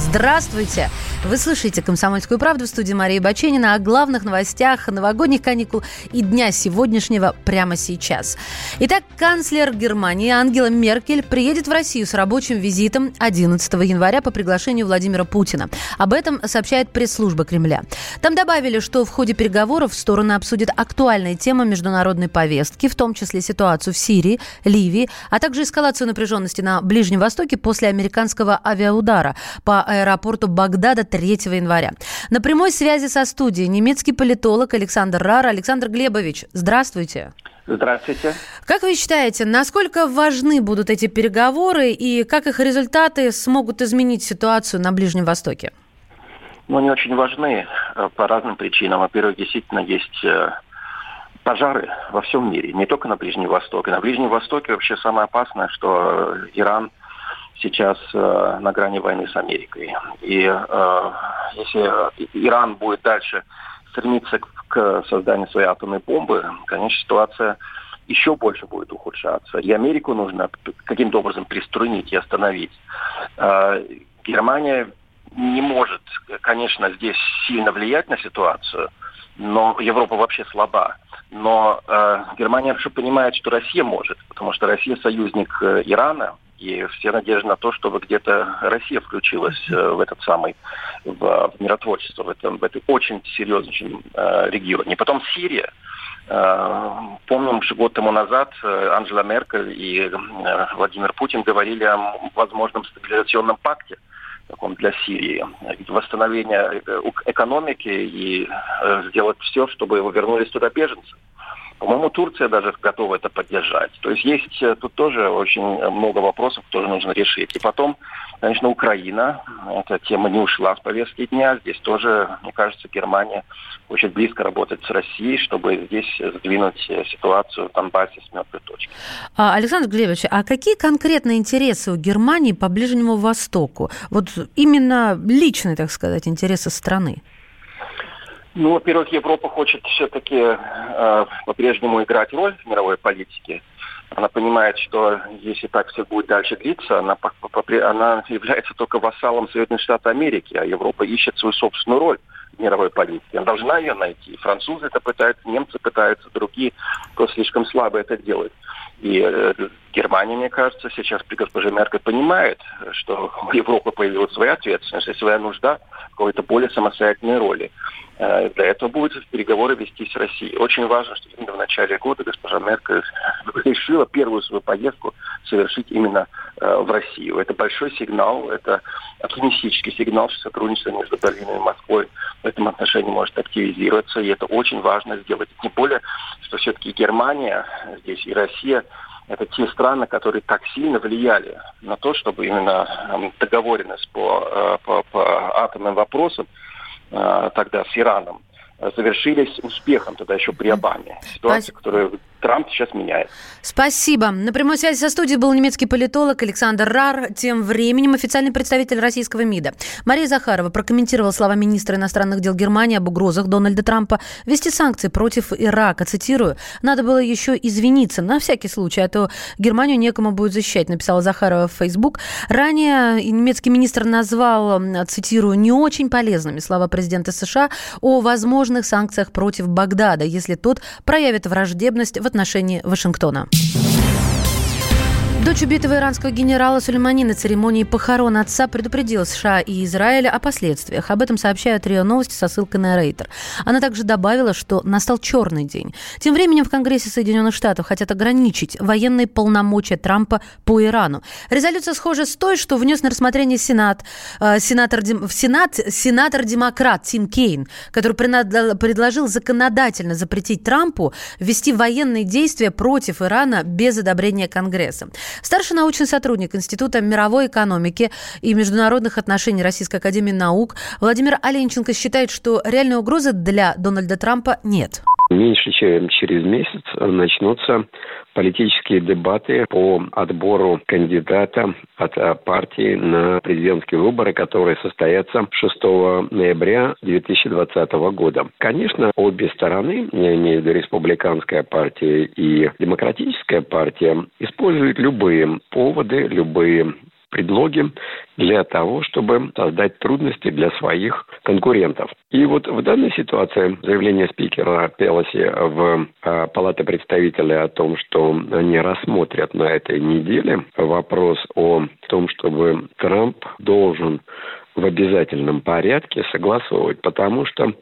Здравствуйте! Вы слышите «Комсомольскую правду» в студии Марии Баченина о главных новостях новогодних каникул и дня сегодняшнего прямо сейчас. Итак, канцлер Германии Ангела Меркель приедет в Россию с рабочим визитом 11 января по приглашению Владимира Путина. Об этом сообщает пресс-служба Кремля. Там добавили, что в ходе переговоров стороны обсудят актуальные темы международной повестки, в том числе ситуацию в Сирии, Ливии, а также эскалацию напряженности на Ближнем Востоке после американского авиаудара по аэропорту Багдада 3 января. На прямой связи со студией немецкий политолог Александр Рар. Александр Глебович, здравствуйте. Здравствуйте. Как вы считаете, насколько важны будут эти переговоры и как их результаты смогут изменить ситуацию на Ближнем Востоке? Ну, они очень важны э, по разным причинам. Во-первых, действительно есть э, пожары во всем мире, не только на Ближнем Востоке. На Ближнем Востоке вообще самое опасное, что Иран сейчас э, на грани войны с Америкой. И э, если Иран будет дальше стремиться к, к созданию своей атомной бомбы, конечно, ситуация еще больше будет ухудшаться. И Америку нужно каким-то образом приструнить и остановить. Э, Германия не может, конечно, здесь сильно влиять на ситуацию, но Европа вообще слаба. Но э, Германия хорошо понимает, что Россия может, потому что Россия союзник э, Ирана, и все надежды на то, чтобы где-то Россия включилась э, в этот самый, в, в миротворчество, в этом, в этой очень серьезном э. И потом Сирия. Э, помним, что год тому назад э, Анжела Меркель и э, Владимир Путин говорили о возможном стабилизационном пакте таком для Сирии. Восстановление э, экономики и э, сделать все, чтобы вернулись туда беженцы. По-моему, Турция даже готова это поддержать. То есть есть э, тут тоже очень много вопросов, которые нужно решить. И потом, конечно, Украина. Эта тема не ушла с повестки дня. Здесь тоже, мне кажется, Германия очень близко работает с Россией, чтобы здесь сдвинуть э, ситуацию в Донбассе с мертвой точки. А, Александр Глебович, а какие конкретные интересы у Германии по Ближнему Востоку? Вот именно личные, так сказать, интересы страны? Ну, во-первых, Европа хочет все-таки э, по-прежнему играть роль в мировой политике. Она понимает, что если так все будет дальше длиться, она, она является только вассалом Соединенных Штатов Америки, а Европа ищет свою собственную роль в мировой политике. Она должна ее найти. Французы это пытаются, немцы пытаются, другие, кто слишком слабо это делает. И э, Германия, мне кажется, сейчас при госпоже Меркель понимает, что у Европы появилась своя ответственность и своя нужда в какой-то более самостоятельной роли. Э, для этого будут переговоры вести с Россией. Очень важно, что именно в начале года госпожа Меркель решила первую свою поездку совершить именно э, в Россию. Это большой сигнал, это оптимистический сигнал, что сотрудничество между Берлином и Москвой в этом отношении может активизироваться, и это очень важно сделать. Тем более, что все-таки Германия здесь и Россия это те страны, которые так сильно влияли на то, чтобы именно договоренность по, э, по, по атомным вопросам Э, тогда с Ираном завершились успехом тогда еще при Обаме. Ситуация, которая Трамп сейчас меняет. Спасибо. На прямой связи со студией был немецкий политолог Александр Рар. Тем временем официальный представитель российского МИДа Мария Захарова прокомментировала слова министра иностранных дел Германии об угрозах Дональда Трампа ввести санкции против Ирака. Цитирую. «Надо было еще извиниться на всякий случай, а то Германию некому будет защищать», написала Захарова в Facebook. Ранее немецкий министр назвал, цитирую, «не очень полезными» слова президента США о возможных санкциях против Багдада, если тот проявит враждебность в отношении Вашингтона. Дочь убитого иранского генерала Сулеймани на церемонии похорон отца предупредила США и Израиль о последствиях. Об этом сообщают РИО Новости со ссылкой на Рейтер. Она также добавила, что настал черный день. Тем временем в Конгрессе Соединенных Штатов хотят ограничить военные полномочия Трампа по Ирану. Резолюция схожа с той, что внес на рассмотрение Сенат, э, сенатор, в Сенат сенатор-демократ Тим Кейн, который предложил законодательно запретить Трампу ввести военные действия против Ирана без одобрения Конгресса. Старший научный сотрудник Института мировой экономики и международных отношений Российской академии наук Владимир Оленченко считает, что реальной угрозы для Дональда Трампа нет. Меньше чем через месяц начнутся политические дебаты по отбору кандидата от э, партии на президентские выборы, которые состоятся 6 ноября 2020 года. Конечно, обе стороны, я имею в виду республиканская партия и демократическая партия, используют любые поводы, любые предлоги для того, чтобы создать трудности для своих конкурентов. И вот в данной ситуации заявление спикера Пелоси в э, Палате представителей о том, что они рассмотрят на этой неделе вопрос о том, чтобы Трамп должен в обязательном порядке согласовывать, потому что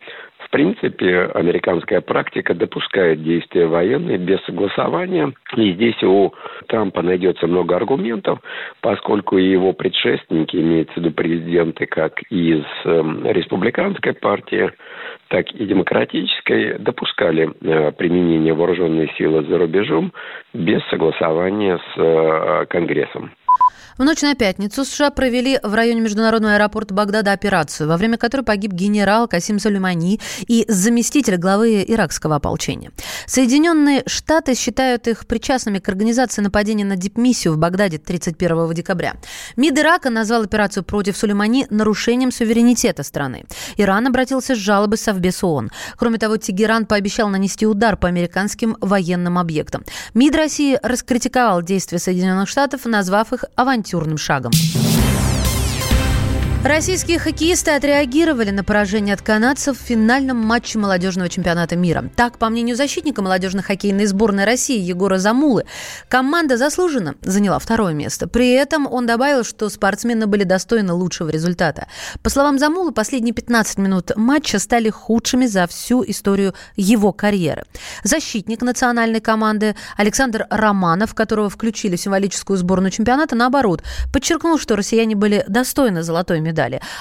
в принципе, американская практика допускает действия военные без согласования. И здесь у Трампа найдется много аргументов, поскольку его предшественники, имеется в виду президенты как из э, республиканской партии, так и демократической, допускали э, применение вооруженной силы за рубежом без согласования с э, Конгрессом. В ночь на пятницу США провели в районе международного аэропорта Багдада операцию, во время которой погиб генерал Касим Сулеймани и заместитель главы иракского ополчения. Соединенные Штаты считают их причастными к организации нападения на дипмиссию в Багдаде 31 декабря. МИД Ирака назвал операцию против Сулеймани нарушением суверенитета страны. Иран обратился с жалобой Совбез ООН. Кроме того, Тегеран пообещал нанести удар по американским военным объектам. МИД России раскритиковал действия Соединенных Штатов, назвав их авантюрным шагом. Российские хоккеисты отреагировали на поражение от канадцев в финальном матче молодежного чемпионата мира. Так, по мнению защитника молодежной хоккейной сборной России Егора Замулы, команда заслуженно заняла второе место. При этом он добавил, что спортсмены были достойны лучшего результата. По словам Замулы, последние 15 минут матча стали худшими за всю историю его карьеры. Защитник национальной команды Александр Романов, которого включили в символическую сборную чемпионата, наоборот, подчеркнул, что россияне были достойны золотой медали.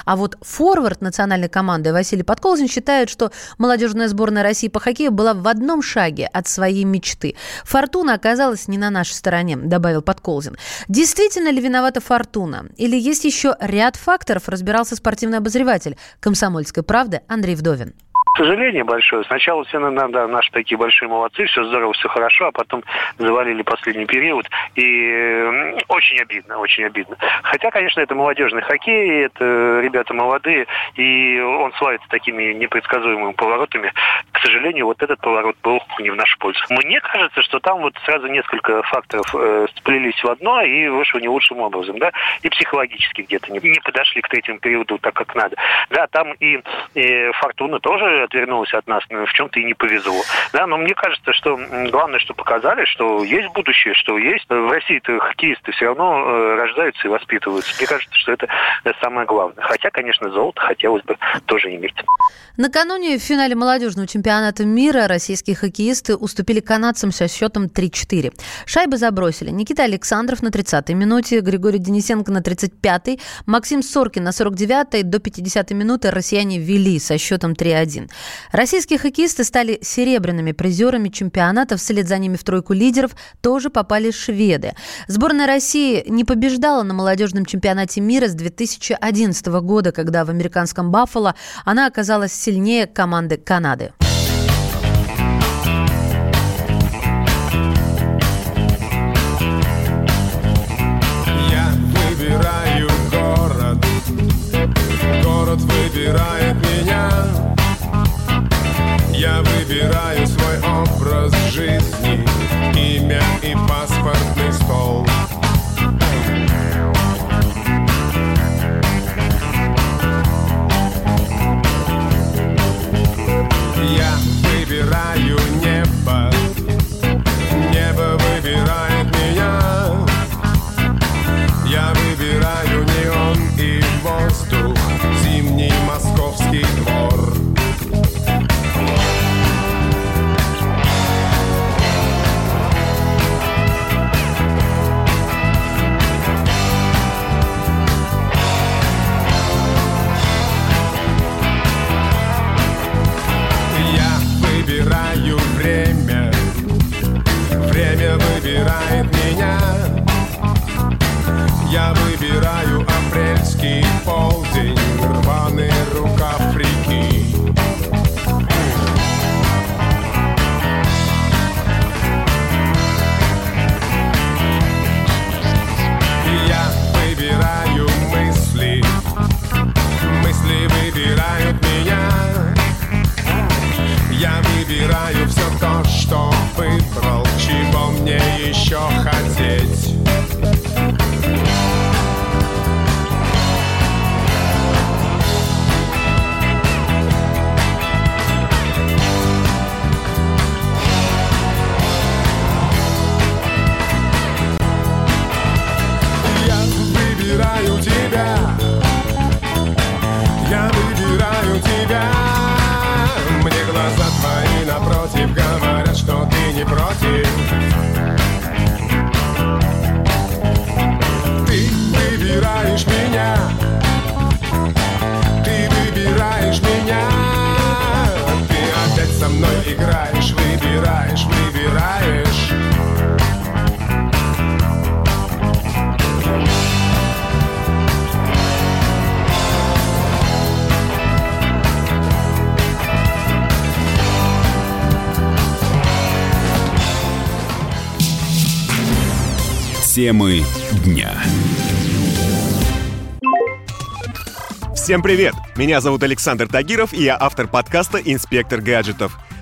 А вот форвард национальной команды Василий Подколзин считает, что молодежная сборная России по хоккею была в одном шаге от своей мечты. Фортуна оказалась не на нашей стороне, добавил Подколзин. Действительно ли виновата Фортуна? Или есть еще ряд факторов, разбирался спортивный обозреватель комсомольской правды Андрей Вдовин сожаление большое. Сначала все ну, да, наши такие большие молодцы, все здорово, все хорошо, а потом завалили последний период. И очень обидно, очень обидно. Хотя, конечно, это молодежный хоккей, это ребята молодые, и он славится такими непредсказуемыми поворотами. К сожалению, вот этот поворот был не в нашу пользу. Мне кажется, что там вот сразу несколько факторов э, сплелись в одно и вышло не лучшим образом, да, и психологически где-то не, не подошли к третьему периоду так, как надо. Да, там и, и Фортуна тоже отвернулась от нас, в чем-то и не повезло. Да, но мне кажется, что главное, что показали, что есть будущее, что есть. В России-то хоккеисты все равно э, рождаются и воспитываются. Мне кажется, что это самое главное. Хотя, конечно, золото хотелось бы тоже иметь. Накануне в финале молодежного чемпионата мира российские хоккеисты уступили канадцам со счетом 3-4. Шайбы забросили Никита Александров на 30-й минуте, Григорий Денисенко на 35-й, Максим Соркин на 49-й. До 50-й минуты россияне вели со счетом 3-1. Российские хоккеисты стали серебряными призерами чемпионата. Вслед за ними в тройку лидеров тоже попали шведы. Сборная России не побеждала на молодежном чемпионате мира с 2011 года, когда в американском Баффало она оказалась сильнее команды Канады. Я выбираю апрельский полдень Темы дня. Всем привет! Меня зовут Александр Тагиров, и я автор подкаста «Инспектор гаджетов».